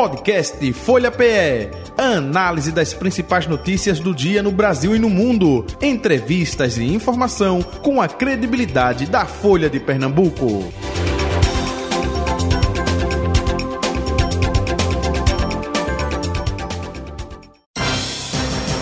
Podcast Folha PE. Análise das principais notícias do dia no Brasil e no mundo. Entrevistas e informação com a credibilidade da Folha de Pernambuco.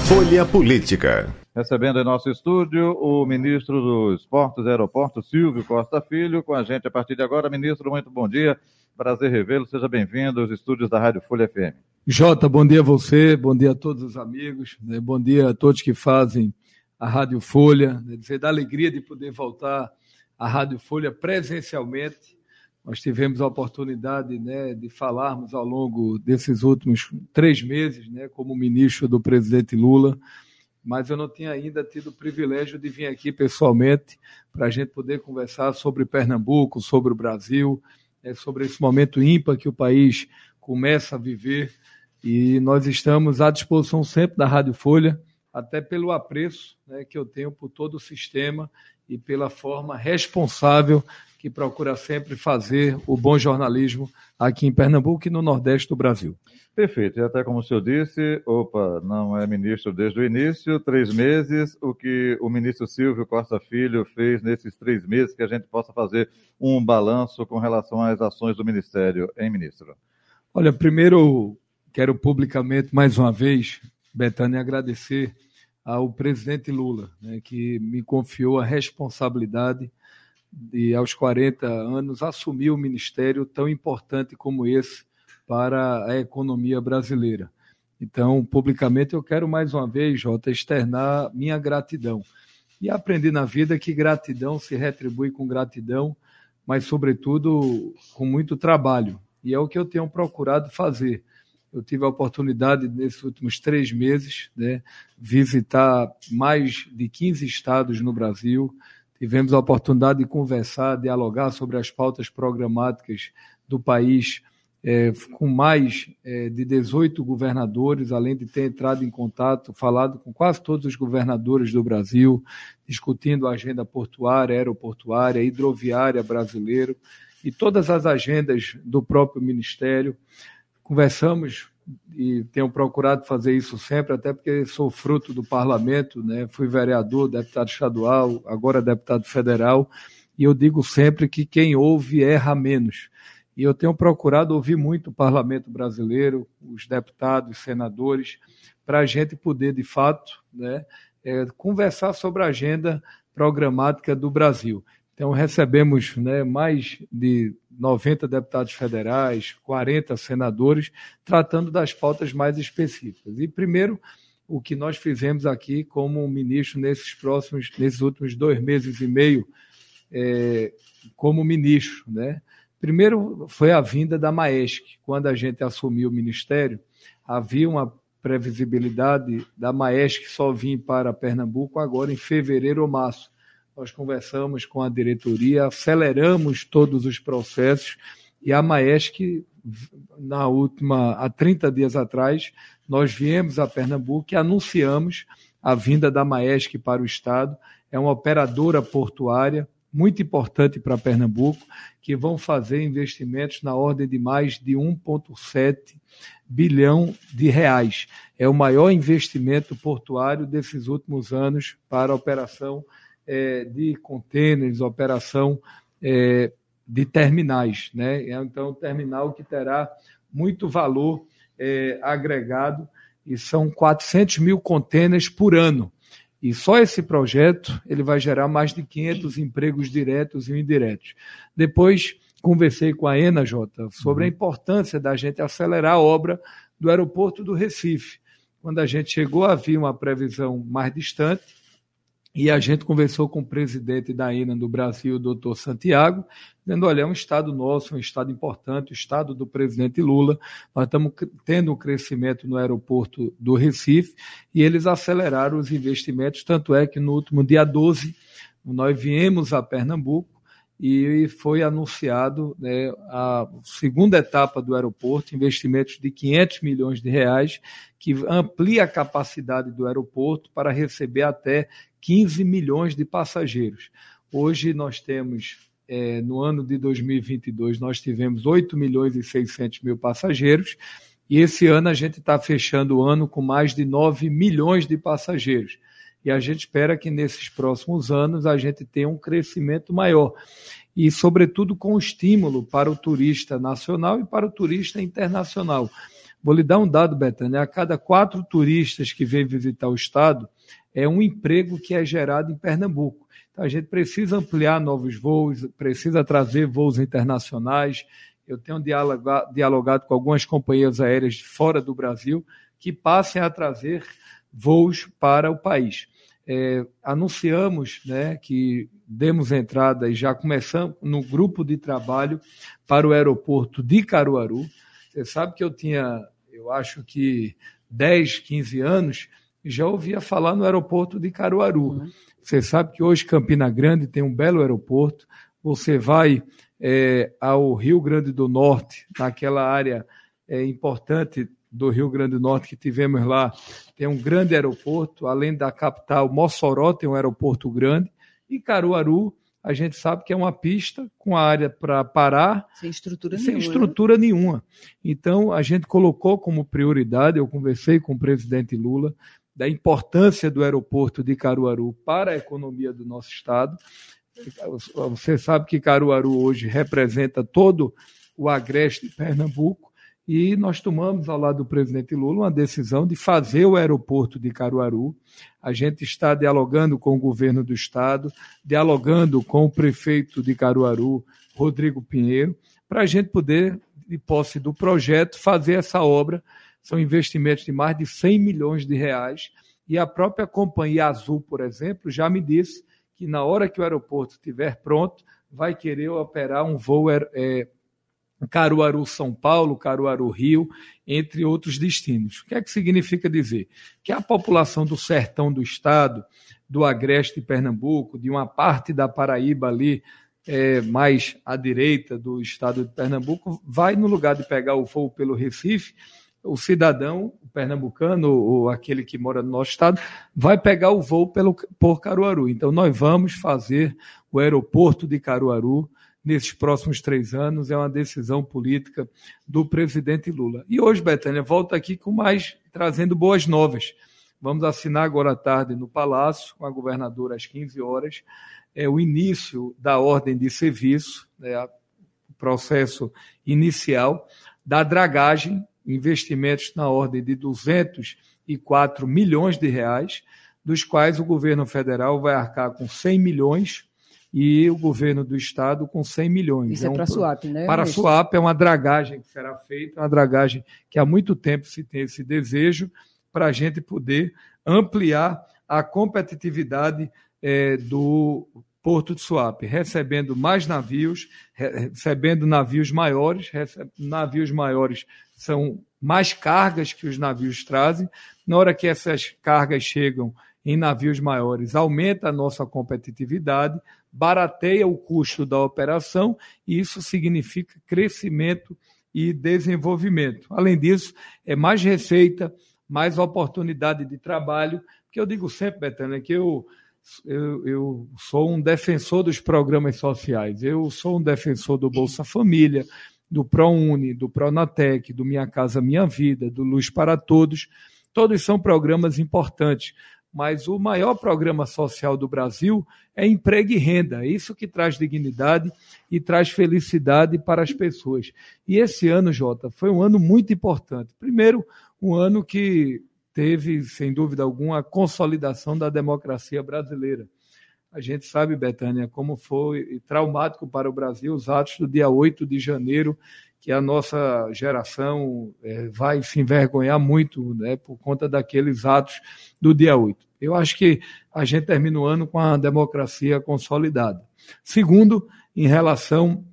Folha Política. Recebendo em nosso estúdio o ministro dos Portos e Aeroportos, Silvio Costa Filho, com a gente a partir de agora. Ministro, muito bom dia. Prazer revê-lo. Seja bem-vindo aos estúdios da Rádio Folha FM. Jota, bom dia a você, bom dia a todos os amigos, né? bom dia a todos que fazem a Rádio Folha. Né? Dizer da alegria de poder voltar à Rádio Folha presencialmente. Nós tivemos a oportunidade né, de falarmos ao longo desses últimos três meses, né, como ministro do presidente Lula mas eu não tinha ainda tido o privilégio de vir aqui pessoalmente para a gente poder conversar sobre Pernambuco, sobre o Brasil, é, sobre esse momento ímpar que o país começa a viver. E nós estamos à disposição sempre da Rádio Folha, até pelo apreço né, que eu tenho por todo o sistema e pela forma responsável que procura sempre fazer o bom jornalismo aqui em Pernambuco e no Nordeste do Brasil. Perfeito. E até como o senhor disse, opa, não é ministro desde o início, três meses, o que o ministro Silvio Costa Filho fez nesses três meses, que a gente possa fazer um balanço com relação às ações do Ministério, hein, ministro? Olha, primeiro quero publicamente, mais uma vez, Betânia, agradecer ao presidente Lula, né, que me confiou a responsabilidade de, aos 40 anos, assumir o ministério tão importante como esse para a economia brasileira. Então, publicamente, eu quero mais uma vez, Jota, externar minha gratidão. E aprendi na vida que gratidão se retribui com gratidão, mas, sobretudo, com muito trabalho. E é o que eu tenho procurado fazer. Eu tive a oportunidade, nesses últimos três meses, né, visitar mais de 15 estados no Brasil. Tivemos a oportunidade de conversar, dialogar sobre as pautas programáticas do país é, com mais é, de 18 governadores, além de ter entrado em contato, falado com quase todos os governadores do Brasil, discutindo a agenda portuária, aeroportuária, hidroviária brasileira e todas as agendas do próprio Ministério. Conversamos e tenho procurado fazer isso sempre, até porque sou fruto do parlamento, né? fui vereador, deputado estadual, agora deputado federal, e eu digo sempre que quem ouve erra menos. E eu tenho procurado ouvir muito o parlamento brasileiro, os deputados, senadores, para a gente poder, de fato, né, é, conversar sobre a agenda programática do Brasil. Então, recebemos né, mais de 90 deputados federais, 40 senadores, tratando das pautas mais específicas. E, primeiro, o que nós fizemos aqui como ministro nesses próximos, nesses últimos dois meses e meio, é, como ministro, né? Primeiro foi a vinda da Maesc. Quando a gente assumiu o ministério, havia uma previsibilidade da Maesc só vir para Pernambuco agora em fevereiro ou março. Nós conversamos com a diretoria, aceleramos todos os processos e a Maesc, na última, há 30 dias atrás, nós viemos a Pernambuco e anunciamos a vinda da Maesc para o Estado. É uma operadora portuária muito importante para Pernambuco, que vão fazer investimentos na ordem de mais de 1,7 bilhão de reais. É o maior investimento portuário desses últimos anos para a operação é, de contêineres, operação é, de terminais. Né? É, então, um terminal que terá muito valor é, agregado e são 400 mil contêineres por ano. E só esse projeto ele vai gerar mais de 500 empregos diretos e indiretos. Depois conversei com a ENA, Jota, sobre a uhum. importância da gente acelerar a obra do aeroporto do Recife. Quando a gente chegou, havia uma previsão mais distante, e a gente conversou com o presidente da INA do Brasil, o doutor Santiago, dizendo: olha, é um estado nosso, um estado importante, o estado do presidente Lula. Nós estamos tendo um crescimento no aeroporto do Recife e eles aceleraram os investimentos. Tanto é que no último dia 12, nós viemos a Pernambuco e foi anunciado né, a segunda etapa do aeroporto, investimentos de 500 milhões de reais, que amplia a capacidade do aeroporto para receber até 15 milhões de passageiros. Hoje nós temos, é, no ano de 2022, nós tivemos 8 milhões e 600 mil passageiros E esse ano a gente está fechando o ano com mais de 9 milhões de passageiros. E a gente espera que nesses próximos anos a gente tenha um crescimento maior. E, sobretudo, com estímulo para o turista nacional e para o turista internacional. Vou lhe dar um dado, Betânia. A cada quatro turistas que vêm visitar o estado, é um emprego que é gerado em Pernambuco. Então, a gente precisa ampliar novos voos, precisa trazer voos internacionais. Eu tenho dialogado, com algumas companhias aéreas fora do Brasil que passem a trazer voos para o país. É, anunciamos né, que demos entrada e já começamos no grupo de trabalho para o aeroporto de Caruaru. Você sabe que eu tinha, eu acho que 10, 15 anos, já ouvia falar no aeroporto de Caruaru. Uhum. Você sabe que hoje Campina Grande tem um belo aeroporto. Você vai é, ao Rio Grande do Norte, naquela área é, importante do Rio Grande do Norte que tivemos lá, tem um grande aeroporto, além da capital, Mossoró tem um aeroporto grande, e Caruaru, a gente sabe que é uma pista com área para parar, sem estrutura sem nenhuma. estrutura nenhuma. Então, a gente colocou como prioridade, eu conversei com o presidente Lula, da importância do aeroporto de Caruaru para a economia do nosso estado. Você sabe que Caruaru hoje representa todo o agreste de Pernambuco e nós tomamos, ao lado do presidente Lula, uma decisão de fazer o aeroporto de Caruaru. A gente está dialogando com o governo do estado, dialogando com o prefeito de Caruaru, Rodrigo Pinheiro, para a gente poder, de posse do projeto, fazer essa obra são investimentos de mais de 100 milhões de reais. E a própria companhia Azul, por exemplo, já me disse que na hora que o aeroporto estiver pronto, vai querer operar um voo é, Caruaru-São Paulo, Caruaru-Rio, entre outros destinos. O que é que significa dizer? Que a população do sertão do estado, do agreste de Pernambuco, de uma parte da Paraíba ali, é, mais à direita do estado de Pernambuco, vai no lugar de pegar o voo pelo Recife, o cidadão o pernambucano ou aquele que mora no nosso estado vai pegar o voo pelo, por Caruaru. Então, nós vamos fazer o aeroporto de Caruaru nesses próximos três anos. É uma decisão política do presidente Lula. E hoje, Betânia, volta aqui com mais, trazendo boas novas. Vamos assinar agora à tarde no Palácio, com a governadora às 15 horas, é o início da ordem de serviço, né, o processo inicial da dragagem investimentos na ordem de 204 milhões de reais, dos quais o governo federal vai arcar com 100 milhões e o governo do estado com 100 milhões. Isso é, é um, para a SUAP, né? Para a SUAP é uma dragagem que será feita, uma dragagem que há muito tempo se tem esse desejo para a gente poder ampliar a competitividade é, do Porto de Suape, recebendo mais navios, recebendo navios maiores, navios maiores são mais cargas que os navios trazem. Na hora que essas cargas chegam em navios maiores, aumenta a nossa competitividade, barateia o custo da operação e isso significa crescimento e desenvolvimento. Além disso, é mais receita, mais oportunidade de trabalho, que eu digo sempre, Betânia, que eu, eu, eu sou um defensor dos programas sociais, eu sou um defensor do Bolsa Família, do ProUni, do Pronatec, do Minha Casa Minha Vida, do Luz para Todos. Todos são programas importantes, mas o maior programa social do Brasil é emprego e renda. É isso que traz dignidade e traz felicidade para as pessoas. E esse ano, Jota, foi um ano muito importante. Primeiro, um ano que teve, sem dúvida alguma, a consolidação da democracia brasileira. A gente sabe, Betânia, como foi traumático para o Brasil os atos do dia 8 de janeiro, que a nossa geração é, vai se envergonhar muito né, por conta daqueles atos do dia 8. Eu acho que a gente termina o ano com a democracia consolidada. Segundo, em relação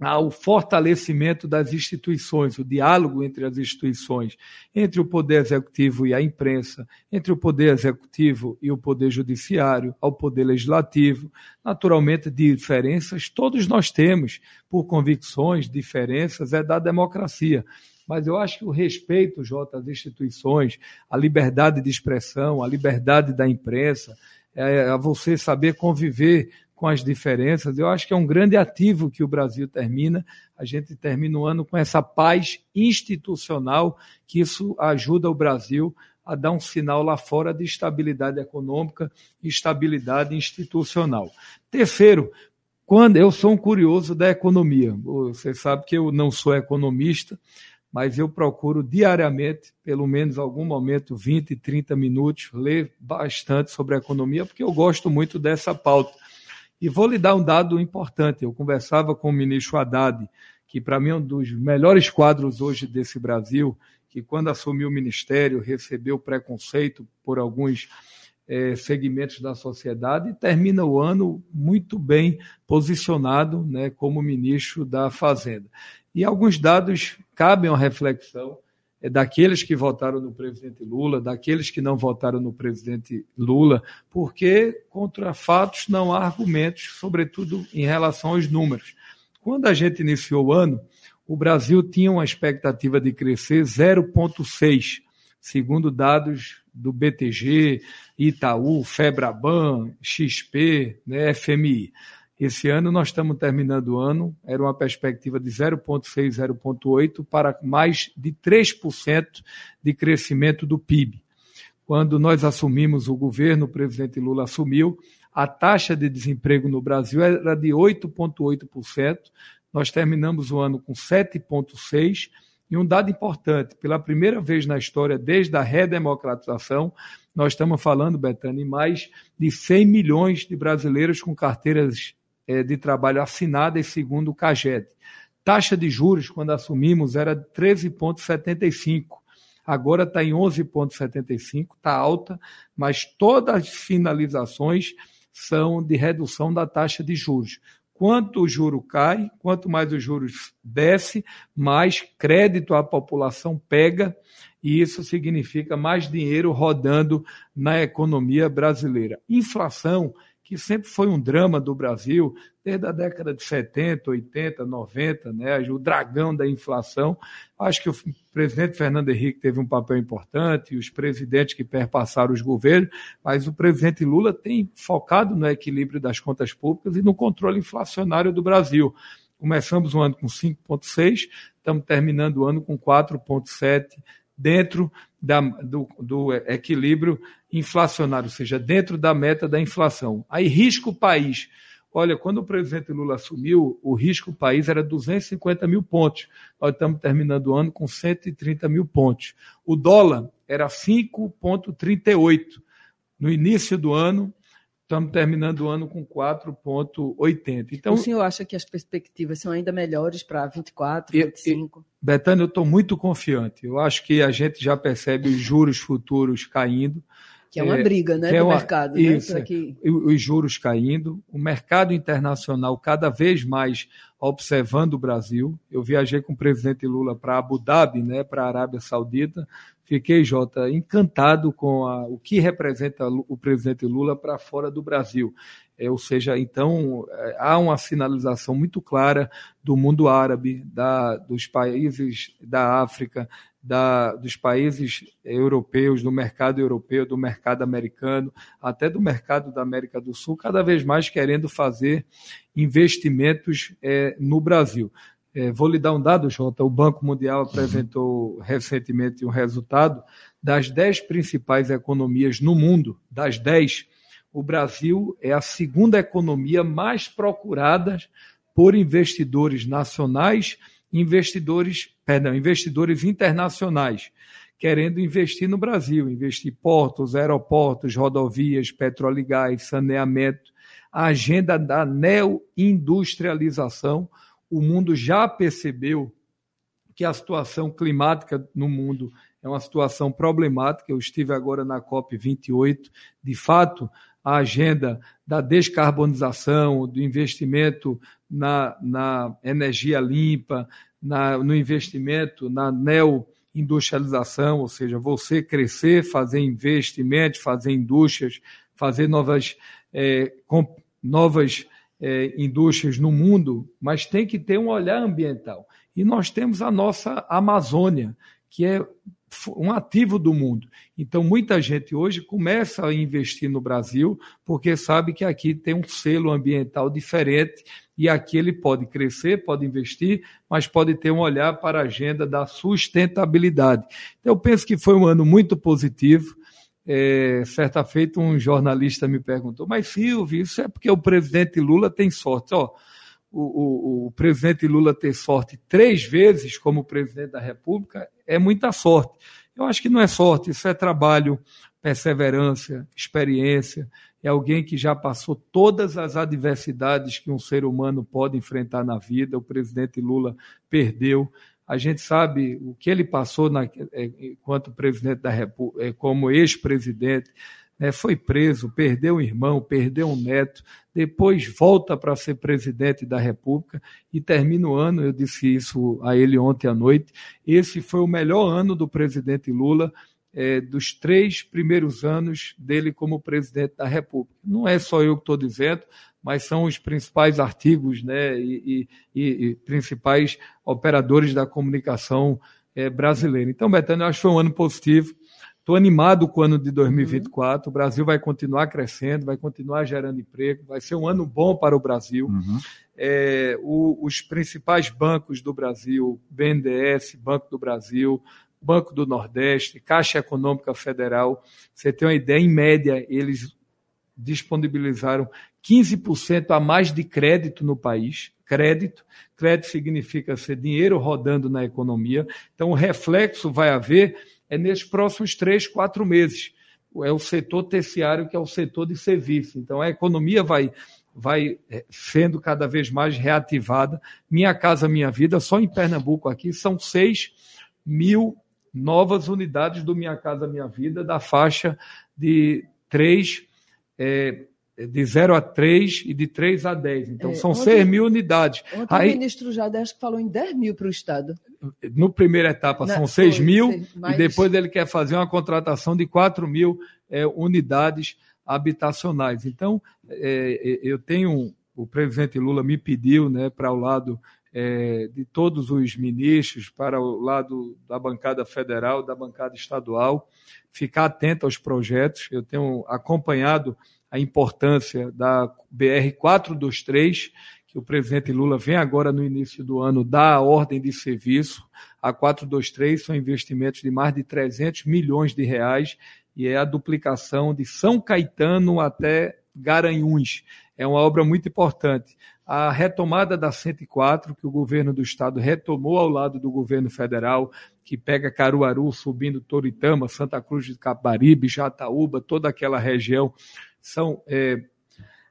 ao fortalecimento das instituições, o diálogo entre as instituições, entre o poder executivo e a imprensa, entre o poder executivo e o poder judiciário, ao poder legislativo. Naturalmente, diferenças todos nós temos, por convicções, diferenças, é da democracia. Mas eu acho que o respeito, Jota, às instituições, a liberdade de expressão, a liberdade da imprensa, é, a você saber conviver com as diferenças. Eu acho que é um grande ativo que o Brasil termina. A gente termina o ano com essa paz institucional, que isso ajuda o Brasil a dar um sinal lá fora de estabilidade econômica e estabilidade institucional. Terceiro, quando eu sou um curioso da economia, você sabe que eu não sou economista, mas eu procuro diariamente, pelo menos algum momento, 20, 30 minutos, ler bastante sobre a economia, porque eu gosto muito dessa pauta. E vou lhe dar um dado importante. Eu conversava com o ministro Haddad, que para mim é um dos melhores quadros hoje desse Brasil, que quando assumiu o ministério recebeu preconceito por alguns é, segmentos da sociedade e termina o ano muito bem posicionado né, como ministro da Fazenda. E alguns dados cabem à reflexão daqueles que votaram no presidente Lula, daqueles que não votaram no presidente Lula, porque contra fatos não há argumentos, sobretudo em relação aos números. Quando a gente iniciou o ano, o Brasil tinha uma expectativa de crescer 0,6, segundo dados do BTG, Itaú, Febraban, XP, né, FMI. Esse ano nós estamos terminando o ano, era uma perspectiva de 0,6, 0,8 para mais de 3% de crescimento do PIB. Quando nós assumimos o governo, o presidente Lula assumiu, a taxa de desemprego no Brasil era de 8,8%, nós terminamos o ano com 7,6%, e um dado importante: pela primeira vez na história, desde a redemocratização, nós estamos falando, Betânia, mais de 100 milhões de brasileiros com carteiras de trabalho assinadas segundo o CAGED. Taxa de juros, quando assumimos, era 13,75. Agora está em 11,75, está alta, mas todas as finalizações são de redução da taxa de juros. Quanto o juro cai, quanto mais os juros desce, mais crédito a população pega, e isso significa mais dinheiro rodando na economia brasileira. Inflação que sempre foi um drama do Brasil, desde a década de 70, 80, 90, né, o dragão da inflação. Acho que o presidente Fernando Henrique teve um papel importante, os presidentes que perpassaram os governos, mas o presidente Lula tem focado no equilíbrio das contas públicas e no controle inflacionário do Brasil. Começamos o ano com 5,6, estamos terminando o ano com 4,7 dentro da, do, do, equilíbrio inflacionário, ou seja, dentro da meta da inflação. Aí, risco país. Olha, quando o presidente Lula assumiu, o risco país era 250 mil pontos. Nós estamos terminando o ano com 130 mil pontos. O dólar era 5,38. No início do ano, estamos terminando o ano com 4,80. Então, o senhor acha que as perspectivas são ainda melhores para 24, 25? Betânia, eu estou muito confiante. Eu acho que a gente já percebe os juros futuros caindo. Que é uma é, briga né, é do uma, mercado. Né, isso, né, que... os juros caindo, o mercado internacional cada vez mais observando o Brasil. Eu viajei com o presidente Lula para Abu Dhabi, né, para a Arábia Saudita, Fiquei, Jota, encantado com a, o que representa o presidente Lula para fora do Brasil. É, ou seja, então, é, há uma sinalização muito clara do mundo árabe, da, dos países da África, da, dos países europeus, do mercado europeu, do mercado americano, até do mercado da América do Sul, cada vez mais querendo fazer investimentos é, no Brasil. É, vou lhe dar um dado, Jota. O Banco Mundial apresentou recentemente um resultado das dez principais economias no mundo, das dez, o Brasil é a segunda economia mais procurada por investidores nacionais, investidores, perdão, investidores internacionais, querendo investir no Brasil, investir portos, aeroportos, rodovias, petróleo e gás, saneamento, a agenda da neoindustrialização o mundo já percebeu que a situação climática no mundo é uma situação problemática. Eu estive agora na COP28. De fato, a agenda da descarbonização, do investimento na, na energia limpa, na, no investimento na neoindustrialização, ou seja, você crescer, fazer investimentos, fazer indústrias, fazer novas, é, com, novas é, indústrias no mundo, mas tem que ter um olhar ambiental. E nós temos a nossa Amazônia, que é um ativo do mundo. Então, muita gente hoje começa a investir no Brasil porque sabe que aqui tem um selo ambiental diferente e aqui ele pode crescer, pode investir, mas pode ter um olhar para a agenda da sustentabilidade. Então, eu penso que foi um ano muito positivo. É, certa feita, um jornalista me perguntou, mas Silvio, isso é porque o presidente Lula tem sorte. Ó, o, o, o, presidente Lula ter sorte três vezes como presidente da República é muita sorte. Eu acho que não é sorte, isso é trabalho, perseverança, experiência. É alguém que já passou todas as adversidades que um ser humano pode enfrentar na vida. O presidente Lula perdeu. A gente sabe o que ele passou na, é, enquanto presidente da República, é, como ex-presidente né, foi preso, perdeu um irmão, perdeu um neto, depois volta para ser presidente da República e termina o ano, eu disse isso a ele ontem à noite, esse foi o melhor ano do presidente Lula, é, dos três primeiros anos dele como presidente da República. Não é só eu que estou dizendo, mas são os principais artigos né, e, e, e principais operadores da comunicação é, brasileira. Então, Betânia, eu acho que foi um ano positivo. Estou animado com o ano de 2024. Uhum. O Brasil vai continuar crescendo, vai continuar gerando emprego, vai ser um ano bom para o Brasil. Uhum. É, o, os principais bancos do Brasil, BNDES, Banco do Brasil, Banco do Nordeste, Caixa Econômica Federal, você tem uma ideia, em média, eles disponibilizaram 15% a mais de crédito no país. Crédito, crédito significa ser dinheiro rodando na economia. Então, o reflexo vai haver é nesses próximos três, quatro meses. É o setor terciário, que é o setor de serviço. Então, a economia vai, vai é, sendo cada vez mais reativada. Minha Casa Minha Vida, só em Pernambuco aqui, são 6 mil novas unidades do Minha Casa Minha Vida, da faixa de 3, é, de 0 a 3 e de 3 a 10. Então, é, são ontem, 6 mil unidades. Ontem Aí, o ministro que falou em 10 mil para o Estado. No primeira etapa são 6 mil mas... e depois ele quer fazer uma contratação de 4 mil é, unidades habitacionais. Então, é, é, eu tenho, o presidente Lula me pediu né, para o lado é, de todos os ministros, para o lado da bancada federal, da bancada estadual, ficar atento aos projetos. Eu tenho acompanhado a importância da BR 423, o presidente Lula vem agora no início do ano dar a ordem de serviço. A 423 são investimentos de mais de 300 milhões de reais e é a duplicação de São Caetano até Garanhuns. É uma obra muito importante. A retomada da 104, que o governo do estado retomou ao lado do governo federal, que pega Caruaru, subindo Toritama, Santa Cruz de Caparibe, Jataúba, toda aquela região são é,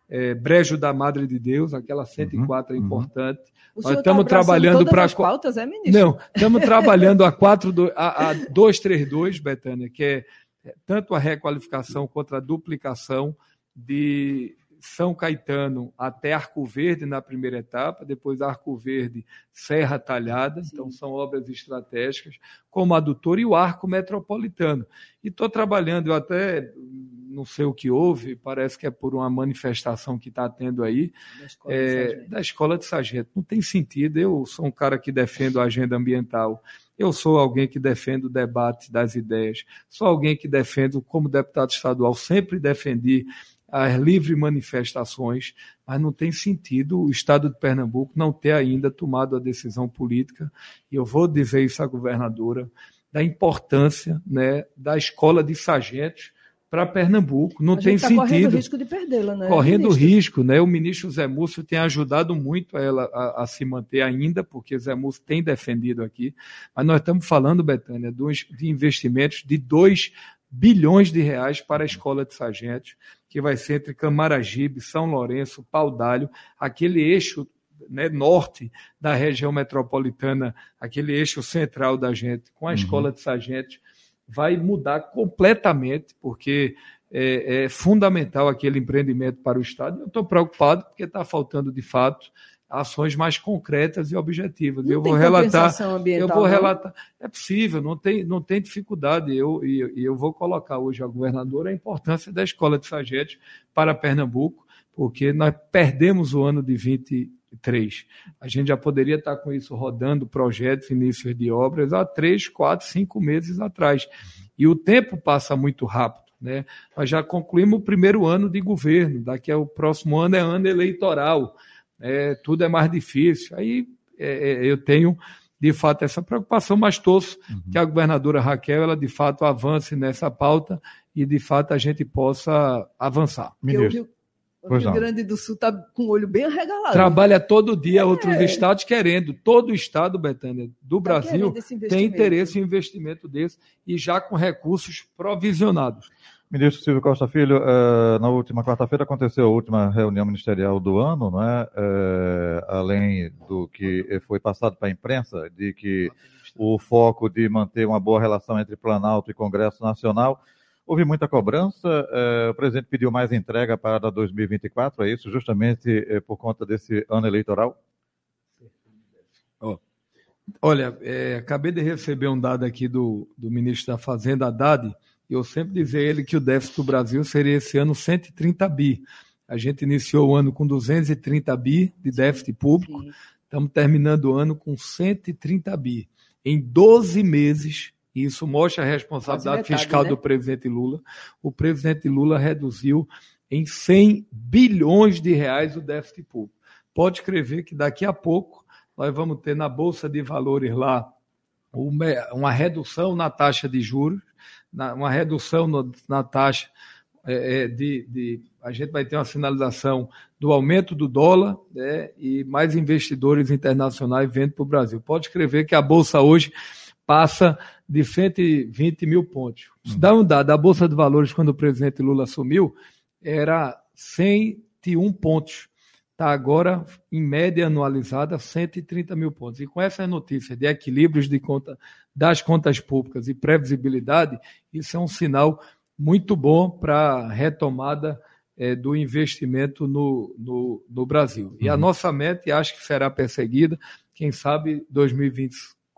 é, Brejo da Madre de Deus, aquela 104 uhum, é importante. Uhum. Nós estamos tá trabalhando para. pautas, é, ministro? Não, estamos trabalhando a, 4, a, a 232, Betânia, que é, é tanto a requalificação quanto a duplicação de são Caetano até Arco Verde na primeira etapa, depois Arco Verde, Serra Talhada, Sim. então são obras estratégicas, como a Doutor e o Arco Metropolitano. E estou trabalhando, eu até não sei o que houve, parece que é por uma manifestação que está tendo aí, da escola, é, da escola de sargento. Não tem sentido, eu sou um cara que defendo a agenda ambiental, eu sou alguém que defende o debate das ideias, sou alguém que defendo, como deputado estadual, sempre defendi as livres manifestações, mas não tem sentido o Estado de Pernambuco não ter ainda tomado a decisão política, e eu vou dizer isso à governadora, da importância né, da escola de sargentos para Pernambuco. Não tem tá sentido. Correndo risco de perdê-la, né? Correndo ministro? risco, né? O ministro Zé Múcio tem ajudado muito ela a, a, se manter ainda, porque Zé Múcio tem defendido aqui. Mas nós estamos falando, Betânia, de investimentos de 2 bilhões de reais para a escola de sargentos, que vai ser entre Camaragibe, São Lourenço, Paudalho, aquele eixo né, norte da região metropolitana, aquele eixo central da gente, com a uhum. escola de sargentos, vai mudar completamente, porque é, é fundamental aquele empreendimento para o Estado. Eu estou preocupado porque está faltando, de fato, ações mais concretas e objetivas. Não eu vou relatar. eu vou relatar. É possível, não tem, não tem dificuldade. Eu, e, eu vou colocar hoje a governadora a importância da escola de sargentos para Pernambuco, porque nós perdemos o ano de 23. A gente já poderia estar com isso rodando projetos, inícios de obras há três, quatro, cinco meses atrás. E o tempo passa muito rápido. Né? Nós já concluímos o primeiro ano de governo, daqui ao próximo ano é ano eleitoral, é, tudo é mais difícil. Aí é, é eu tenho de fato essa preocupação, mas torço uhum. que a governadora Raquel ela de fato avance nessa pauta e de fato a gente possa avançar. Ministro. O Rio Grande do Sul está com o olho bem arregalado. Trabalha todo dia, é. outros estados querendo. Todo estado, Betânia, do tá Brasil tem interesse em investimento desse e já com recursos provisionados. Ministro Silvio Costa Filho, uh, na última quarta-feira aconteceu a última reunião ministerial do ano, não é? Uh, além do que foi passado para a imprensa, de que o foco de manter uma boa relação entre Planalto e Congresso Nacional, houve muita cobrança. Uh, o presidente pediu mais entrega para 2024, é isso, justamente por conta desse ano eleitoral? Oh. Olha, acabei de receber um dado aqui do, do ministro da Fazenda, Haddad, eu sempre dizia a ele que o déficit do Brasil seria esse ano 130 bi. A gente iniciou o ano com 230 bi de déficit público, Sim. estamos terminando o ano com 130 bi. Em 12 meses, e isso mostra a responsabilidade metade, fiscal né? do presidente Lula, o presidente Lula reduziu em 100 bilhões de reais o déficit público. Pode escrever que daqui a pouco nós vamos ter na Bolsa de Valores lá uma redução na taxa de juros uma redução na taxa é, é, de, de, A gente vai ter uma sinalização do aumento do dólar né, e mais investidores internacionais vendo para o Brasil. Pode escrever que a Bolsa hoje passa de 120 mil pontos. Isso dá um dado. A Bolsa de Valores, quando o presidente Lula assumiu, era 101 pontos está agora, em média anualizada, 130 mil pontos. E com essa notícia de equilíbrios de conta das contas públicas e previsibilidade, isso é um sinal muito bom para a retomada é, do investimento no, no, no Brasil. E a uhum. nossa meta, e acho que será perseguida, quem sabe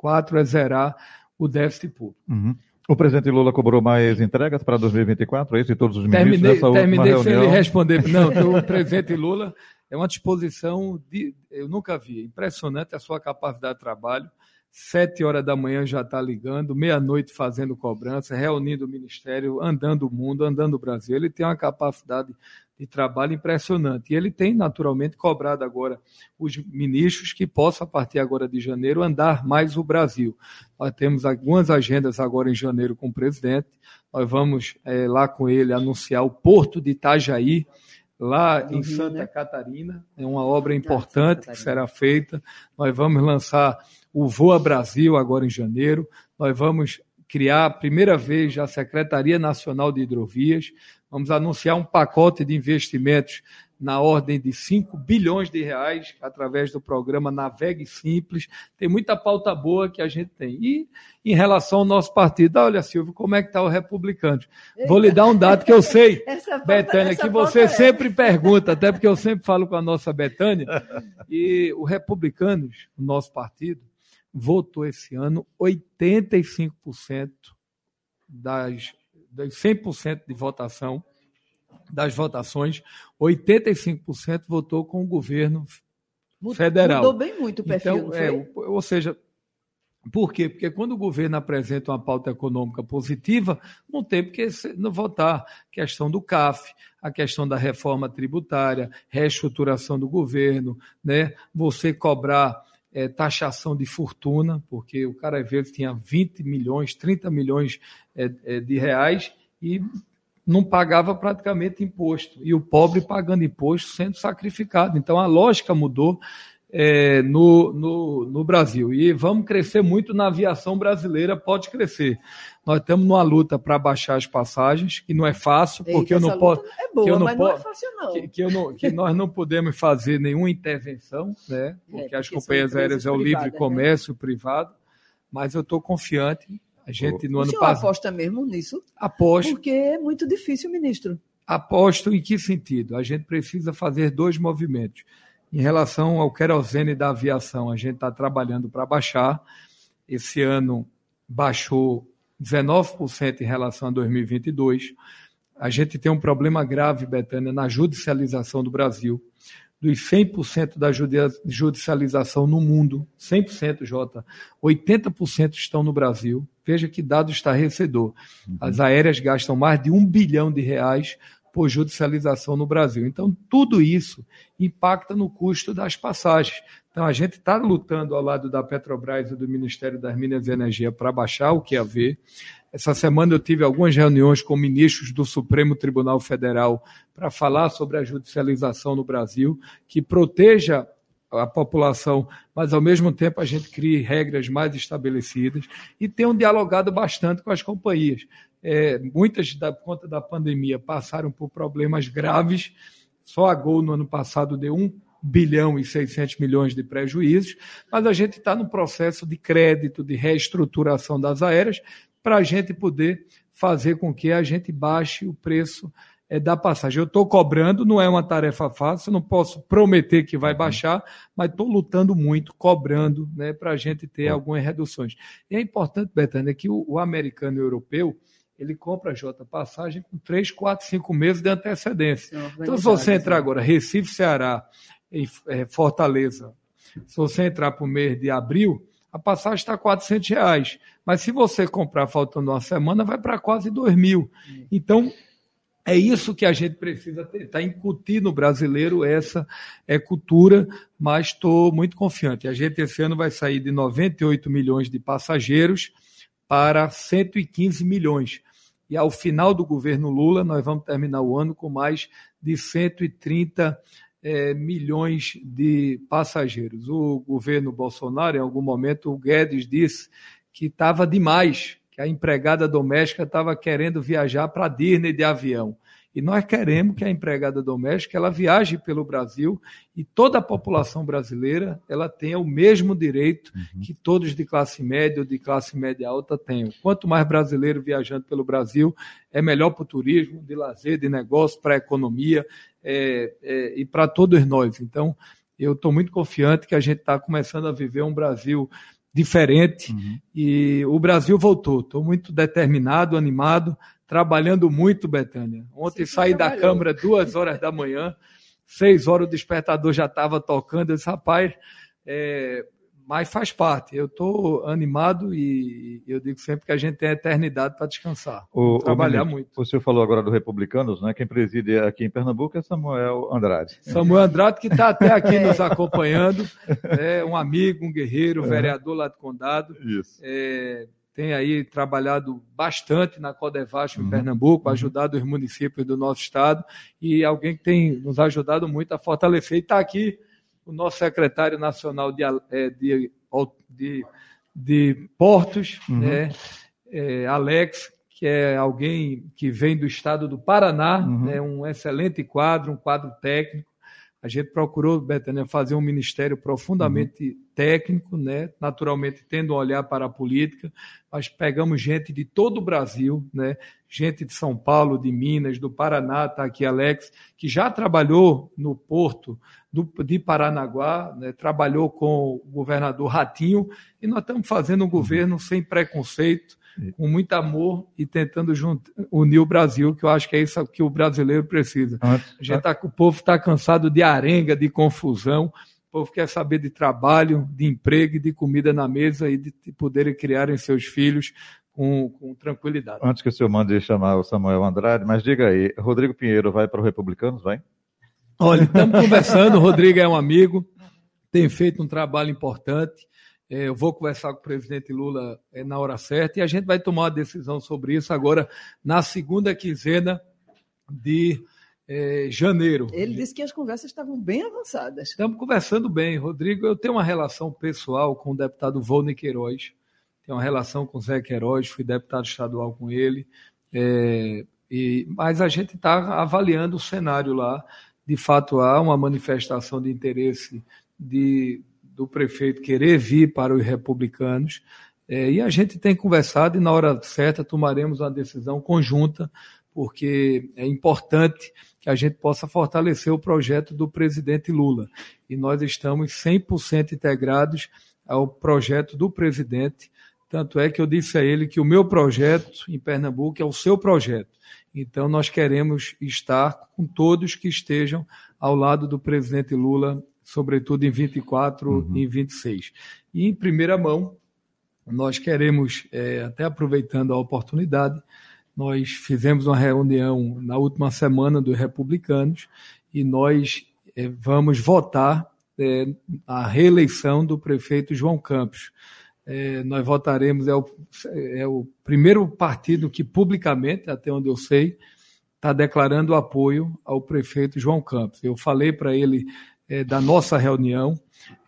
2024 é zerar o déficit público. Uhum. O presidente Lula cobrou mais entregas para 2024, é isso? E todos os ministros terminei, terminei última reunião? Terminei sem ele responder. Não, o presidente Lula é uma disposição de. Eu nunca vi. Impressionante a sua capacidade de trabalho. Sete horas da manhã já está ligando, meia-noite fazendo cobrança, reunindo o Ministério, andando o mundo, andando o Brasil. Ele tem uma capacidade de trabalho impressionante. E ele tem, naturalmente, cobrado agora os ministros que possam, a partir agora de janeiro, andar mais o Brasil. Nós temos algumas agendas agora em janeiro com o presidente. Nós vamos é, lá com ele anunciar o Porto de Itajaí, lá em Rio, Santa né? Catarina. É uma obra importante que será feita. Nós vamos lançar o Voa Brasil agora em janeiro. Nós vamos criar a primeira vez a Secretaria Nacional de Hidrovias. Vamos anunciar um pacote de investimentos na ordem de 5 bilhões de reais através do programa Navegue Simples. Tem muita pauta boa que a gente tem. E em relação ao nosso partido, olha, Silvio, como é que está o republicano? Vou lhe dar um dado que eu sei, essa Betânia, que você é. sempre pergunta, até porque eu sempre falo com a nossa Betânia, e o Republicanos, o nosso partido, votou esse ano 85% das, das 100% de votação das votações, 85% votou com o governo federal. Mudou bem muito o perfil, então, é, ou seja, por quê? Porque quando o governo apresenta uma pauta econômica positiva, não tem porque não votar. Questão do CAF, a questão da reforma tributária, reestruturação do governo, né? você cobrar é, taxação de fortuna, porque o cara vezes tinha 20 milhões, 30 milhões é, é, de reais e não pagava praticamente imposto. E o pobre pagando imposto sendo sacrificado. Então a lógica mudou é, no, no, no, Brasil. E vamos crescer muito na aviação brasileira, pode crescer. Nós estamos numa luta para baixar as passagens, que não é fácil, porque Eita, eu não posso. É boa, que eu não mas não é fácil, não. Que, que, eu não, que nós não podemos fazer nenhuma intervenção, né? Porque, é, porque as companhias aéreas é o livre né? comércio né? privado, mas eu estou confiante a gente no o ano passado. aposta mesmo nisso? Aposto. Porque é muito difícil, ministro. Aposto em que sentido? A gente precisa fazer dois movimentos. Em relação ao querosene da aviação, a gente está trabalhando para baixar. Esse ano baixou 19% em relação a 2022. a gente tem um problema grave, Betânia, na judicialização do Brasil. Dos 100% da judicialização no mundo, 100%, Jota, 80% estão no Brasil. Veja que dado estarrecedor. Uhum. As aéreas gastam mais de um bilhão de reais por judicialização no Brasil. Então, tudo isso impacta no custo das passagens. Então, a gente está lutando ao lado da Petrobras e do Ministério das Minas e Energia para baixar o que a ver. Essa semana eu tive algumas reuniões com ministros do Supremo Tribunal Federal para falar sobre a judicialização no Brasil, que proteja a população, mas ao mesmo tempo a gente crie regras mais estabelecidas e tenham dialogado bastante com as companhias. É, muitas, da conta da pandemia, passaram por problemas graves. Só a Gol no ano passado deu um bilhão e 600 milhões de prejuízos, mas a gente está no processo de crédito, de reestruturação das aéreas, para a gente poder fazer com que a gente baixe o preço é, da passagem. Eu estou cobrando, não é uma tarefa fácil, não posso prometer que vai uhum. baixar, mas estou lutando muito, cobrando, né, para a gente ter algumas reduções. E é importante, Betânia, que o, o americano e o europeu, ele compra, Jota, passagem com 3, 4, 5 meses de antecedência. Então, se você entrar agora, Recife, Ceará, em é, Fortaleza, se você entrar para o mês de abril, a passagem está 400 reais. Mas se você comprar faltando uma semana, vai para quase 2 mil. Então, é isso que a gente precisa tentar incutir no brasileiro essa é, cultura, mas estou muito confiante. A gente esse ano vai sair de 98 milhões de passageiros para 115 milhões. E ao final do governo Lula, nós vamos terminar o ano com mais de 130 é, milhões de passageiros. O governo Bolsonaro, em algum momento, o Guedes disse que estava demais, que a empregada doméstica estava querendo viajar para a Disney de avião. E nós queremos que a empregada doméstica ela viaje pelo Brasil e toda a população brasileira ela tenha o mesmo direito uhum. que todos de classe média ou de classe média alta tenham. Quanto mais brasileiro viajando pelo Brasil, é melhor para o turismo, de lazer, de negócio, para a economia é, é, e para todos nós. Então, eu estou muito confiante que a gente está começando a viver um Brasil diferente uhum. e o Brasil voltou. Estou muito determinado, animado trabalhando muito, Betânia. Ontem Sim, saí da Câmara duas horas da manhã, seis horas o despertador já estava tocando. Eu disse, rapaz, é, mas faz parte. Eu estou animado e eu digo sempre que a gente tem a eternidade para descansar, o, trabalhar ministro, muito. O senhor falou agora do Republicanos, né? Quem preside aqui em Pernambuco é Samuel Andrade. Samuel Andrade, que está até aqui nos acompanhando, é um amigo, um guerreiro, vereador lá do Condado. Isso. É, tem aí trabalhado bastante na Codevasf em uhum. Pernambuco, uhum. ajudado os municípios do nosso estado e alguém que tem nos ajudado muito a fortalecer. E está aqui o nosso secretário nacional de, é, de, de, de Portos, uhum. né, é, Alex, que é alguém que vem do estado do Paraná, uhum. né, um excelente quadro, um quadro técnico. A gente procurou, Betânia, fazer um ministério profundamente uhum. técnico, né? naturalmente tendo um olhar para a política, mas pegamos gente de todo o Brasil, né? gente de São Paulo, de Minas, do Paraná, está aqui Alex, que já trabalhou no porto do, de Paranaguá, né? trabalhou com o governador Ratinho, e nós estamos fazendo um governo sem preconceito, com muito amor e tentando junto, unir o Brasil, que eu acho que é isso que o brasileiro precisa. a gente tá, o povo está cansado de arenga, de confusão. O povo quer saber de trabalho, de emprego, de comida na mesa e de, de poderem criarem seus filhos com, com, tranquilidade. Antes que o senhor mande chamar o Samuel Andrade, mas diga aí, Rodrigo Pinheiro vai para o Republicanos, vai? Olha, estamos conversando, o Rodrigo é um amigo, tem feito um trabalho importante. É, eu vou conversar com o presidente Lula é, na hora certa e a gente vai tomar uma decisão sobre isso agora na segunda quinzena de é, janeiro. Ele disse que as conversas estavam bem avançadas. Estamos conversando bem, Rodrigo. Eu tenho uma relação pessoal com o deputado Volney Queiroz, tenho uma relação com o Zé Queiroz, fui deputado estadual com ele, é, e, mas a gente está avaliando o cenário lá. De fato, há uma manifestação de interesse de do prefeito querer vir para os republicanos. É, e a gente tem conversado e na hora certa tomaremos uma decisão conjunta, porque é importante que a gente possa fortalecer o projeto do presidente Lula. E nós estamos 100% integrados ao projeto do presidente Tanto é que eu disse a ele que o meu projeto em Pernambuco é o seu projeto. Então, nós queremos estar com todos que estejam ao lado do presidente Lula, sobretudo em 24 uhum. e 26. E, em primeira mão, nós queremos, é, até aproveitando a oportunidade, nós fizemos uma reunião na última semana dos republicanos e nós é, vamos votar é, a reeleição do prefeito João Campos. É, nós votaremos, é o, é o primeiro partido que publicamente, até onde eu sei, está declarando apoio ao prefeito João Campos. Eu falei para ele é, da nossa reunião,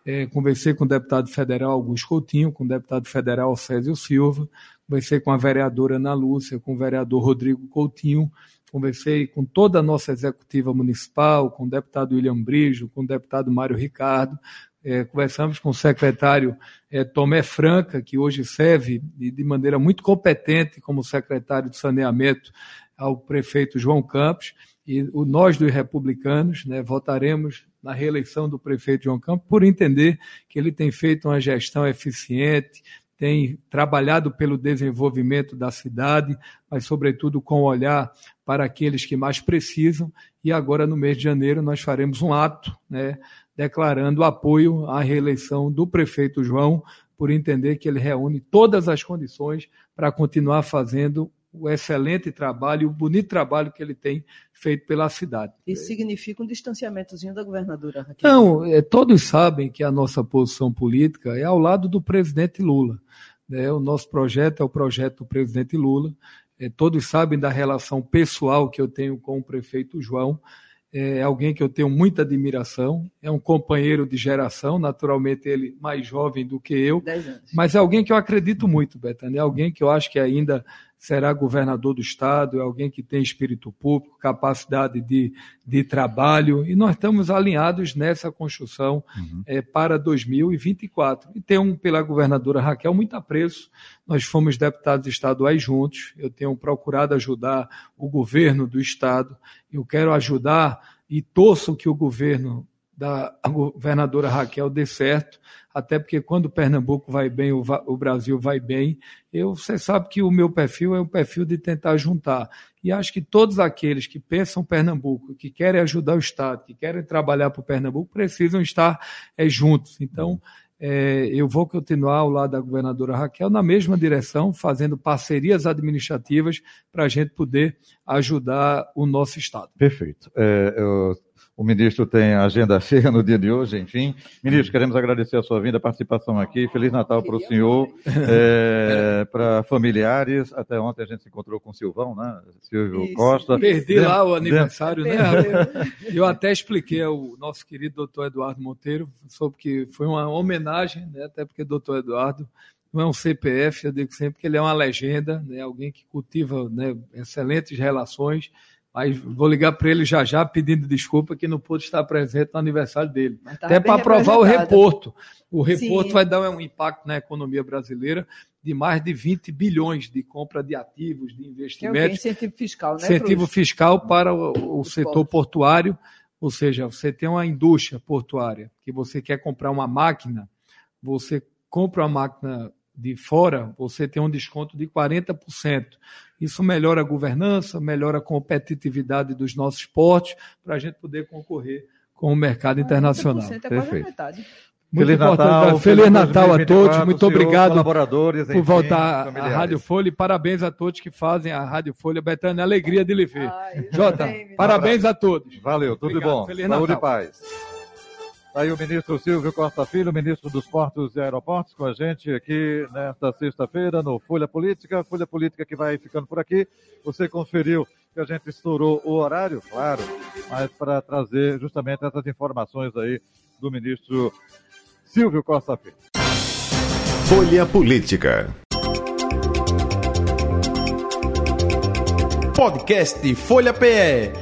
é, conversei com o deputado federal Augusto Coutinho, com o deputado federal Césio Silva, conversei com a vereadora Ana Lúcia, com o vereador Rodrigo Coutinho, conversei com toda a nossa executiva municipal, com o deputado William Brijo, com o deputado Mário Ricardo, é, conversamos com o secretário é, Tomé Franca, que hoje serve de, de, maneira muito competente como secretário de saneamento ao prefeito João Campos, e o, nós dos republicanos né, votaremos na reeleição do prefeito João Campos por entender que ele tem feito uma gestão eficiente, tem trabalhado pelo desenvolvimento da cidade, mas, sobretudo, com olhar para aqueles que mais precisam. E agora, no mês de janeiro, nós faremos um ato né, declarando apoio à reeleição do prefeito João, por entender que ele reúne todas as condições para continuar fazendo o excelente trabalho, o bonito trabalho que ele tem feito pela cidade. Isso significa um distanciamentozinho da governadora Raquel? Não, é, todos sabem que a nossa posição política é ao lado do presidente Lula. Né? O nosso projeto é o projeto do presidente Lula. É, todos sabem da relação pessoal que eu tenho com o prefeito João é alguém que eu tenho muita admiração, é um companheiro de geração, naturalmente ele mais jovem do que eu, mas é alguém que eu acredito muito, Betânia, é alguém que eu acho que ainda será governador do Estado, é alguém que tem espírito público, capacidade de, de trabalho, e nós estamos alinhados nessa construção uhum. é, para 2024. E tem um, pela governadora Raquel, muito apreço. Nós fomos deputados estaduais juntos, eu tenho procurado ajudar o governo do Estado, eu quero ajudar e torço que o governo da governadora Raquel dê certo, até porque quando Pernambuco vai bem, o, o Brasil vai bem. Eu, você sabe que o meu perfil é um perfil de tentar juntar. E acho que todos aqueles que pensam Pernambuco, que querem ajudar o Estado, que querem trabalhar para o Pernambuco, precisam estar é, juntos. Então, é, eu vou continuar ao lado da governadora Raquel na mesma direção, fazendo parcerias administrativas para a gente poder ajudar o nosso Estado. Perfeito. É, eu o ministro tem agenda cheia no dia de hoje, enfim. Ministro, queremos agradecer a sua vinda, a participação aqui. Feliz Natal para o senhor, é, para familiares. Até ontem a gente se encontrou com o Silvão, né? Silvio Isso. Costa. Perdi lá o aniversário, né? Eu até expliquei ao nosso querido doutor Eduardo Monteiro, sobre que foi uma homenagem, né? até porque o doutor Eduardo não é um CPF, eu digo sempre que ele é uma legenda, né? alguém que cultiva né, excelentes relações mas vou ligar para ele já já pedindo desculpa que não pôde estar presente no aniversário dele. Até para aprovar o reporto. O reporto Sim. vai dar um impacto na economia brasileira de mais de 20 bilhões de compra de ativos, de investimentos. É incentivo fiscal, né? Incentivo fiscal para o, o setor portuário. Ou seja, você tem uma indústria portuária que você quer comprar uma máquina, você compra uma máquina de fora, você tem um desconto de 40%. Isso melhora a governança, melhora a competitividade dos nossos portos, para a gente poder concorrer com o mercado internacional. É Perfeito. metade. Muito Feliz Natal, Feliz, Natal a todos, muito obrigado por voltar à Rádio Folha e parabéns a todos que fazem a Rádio Folha. Betânia, alegria de lhe ver. Ai, Jota, parabéns a todos. Valeu, tudo obrigado. bom. Feliz Saúde Natal. e paz. Aí o ministro Silvio Costa Filho, ministro dos Portos e Aeroportos, com a gente aqui nesta sexta-feira no Folha Política. Folha Política que vai ficando por aqui. Você conferiu que a gente estourou o horário, claro, mas para trazer justamente essas informações aí do ministro Silvio Costa Filho. Folha Política. Podcast Folha PE.